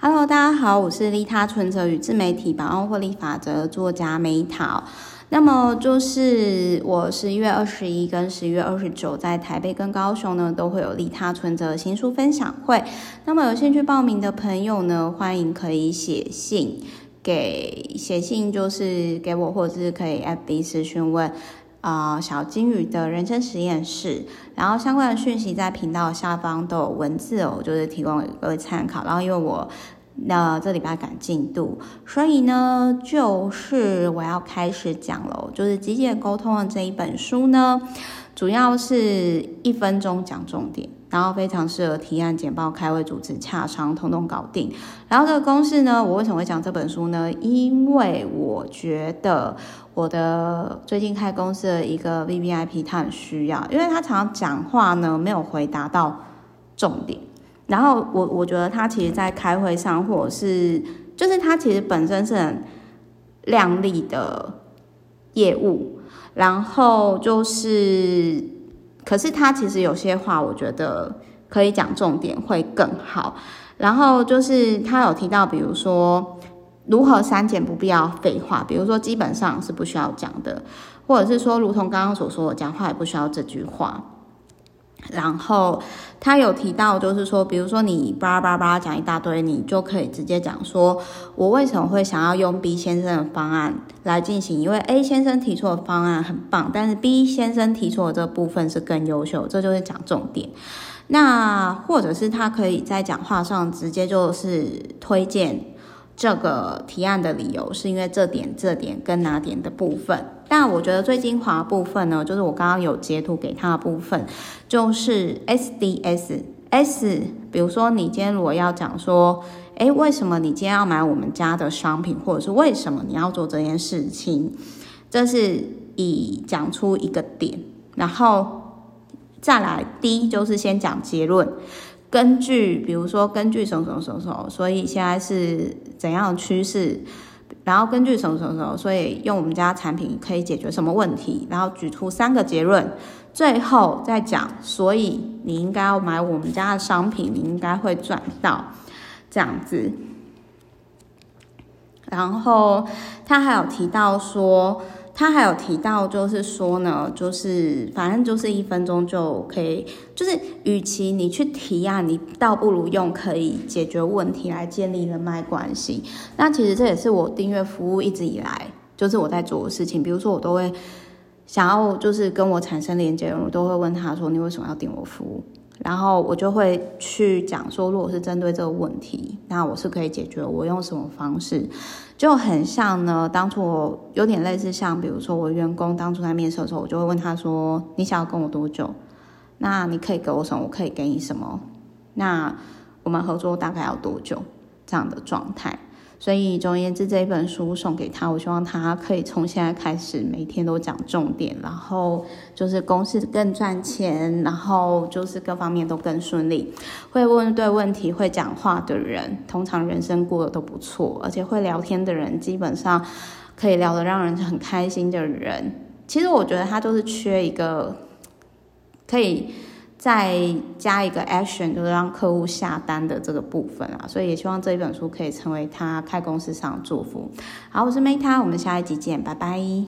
Hello，大家好，我是利他存折与自媒体百万获利法则作家 Meta。那么就是我十一月二十一跟十一月二十九在台北跟高雄呢都会有利他存折新书分享会。那么有兴趣报名的朋友呢，欢迎可以写信给写信就是给我，或者是可以 FB 私讯问、啊、小金鱼的人生实验室。然后相关的讯息在频道下方都有文字哦，就是提供给各位参考。然后因为我。那这礼拜赶进度，所以呢，就是我要开始讲了，就是极简沟通的这一本书呢，主要是一分钟讲重点，然后非常适合提案、简报、开会、主持、洽商，通通搞定。然后这个公式呢，我为什么会讲这本书呢？因为我觉得我的最近开公司的一个 VVIP 他很需要，因为他常常讲话呢，没有回答到重点。然后我我觉得他其实，在开会上，或者是就是他其实本身是很亮丽的业务，然后就是，可是他其实有些话，我觉得可以讲重点会更好。然后就是他有提到，比如说如何删减不必要废话，比如说基本上是不需要讲的，或者是说，如同刚刚所说的，讲话也不需要这句话。然后他有提到，就是说，比如说你巴拉巴拉巴拉讲一大堆，你就可以直接讲说，我为什么会想要用 B 先生的方案来进行？因为 A 先生提出的方案很棒，但是 B 先生提出的这部分是更优秀，这就是讲重点。那或者是他可以在讲话上直接就是推荐。这个提案的理由是因为这点、这点跟哪点的部分，但我觉得最精华部分呢，就是我刚刚有截图给他的部分，就是 SDS S。比如说，你今天如果要讲说，诶，为什么你今天要买我们家的商品，或者是为什么你要做这件事情，这是以讲出一个点，然后再来第一就是先讲结论。根据，比如说，根据什么什么什么什么，所以现在是怎样的趋势？然后根据什么什么什么，所以用我们家产品可以解决什么问题？然后举出三个结论，最后再讲，所以你应该要买我们家的商品，你应该会赚到这样子。然后他还有提到说。他还有提到，就是说呢，就是反正就是一分钟就可以，就是与其你去提案，你倒不如用可以解决问题来建立人脉关系。那其实这也是我订阅服务一直以来就是我在做的事情。比如说，我都会想要就是跟我产生连接，我都会问他说：“你为什么要订我服务？”然后我就会去讲说，如果是针对这个问题，那我是可以解决，我用什么方式，就很像呢。当初我有点类似，像比如说我员工当初在面试的时候，我就会问他说：“你想要跟我多久？那你可以给我什么？我可以给你什么？那我们合作大概要多久？”这样的状态。所以总而言之，这一本书送给他，我希望他可以从现在开始每天都讲重点，然后就是公司更赚钱，然后就是各方面都更顺利。会问对问题、会讲话的人，通常人生过得都不错，而且会聊天的人，基本上可以聊得让人很开心的人。其实我觉得他就是缺一个可以。再加一个 action，就是让客户下单的这个部分啊，所以也希望这一本书可以成为他开公司上的祝福。好，我是 Meta，我们下一集见，拜拜。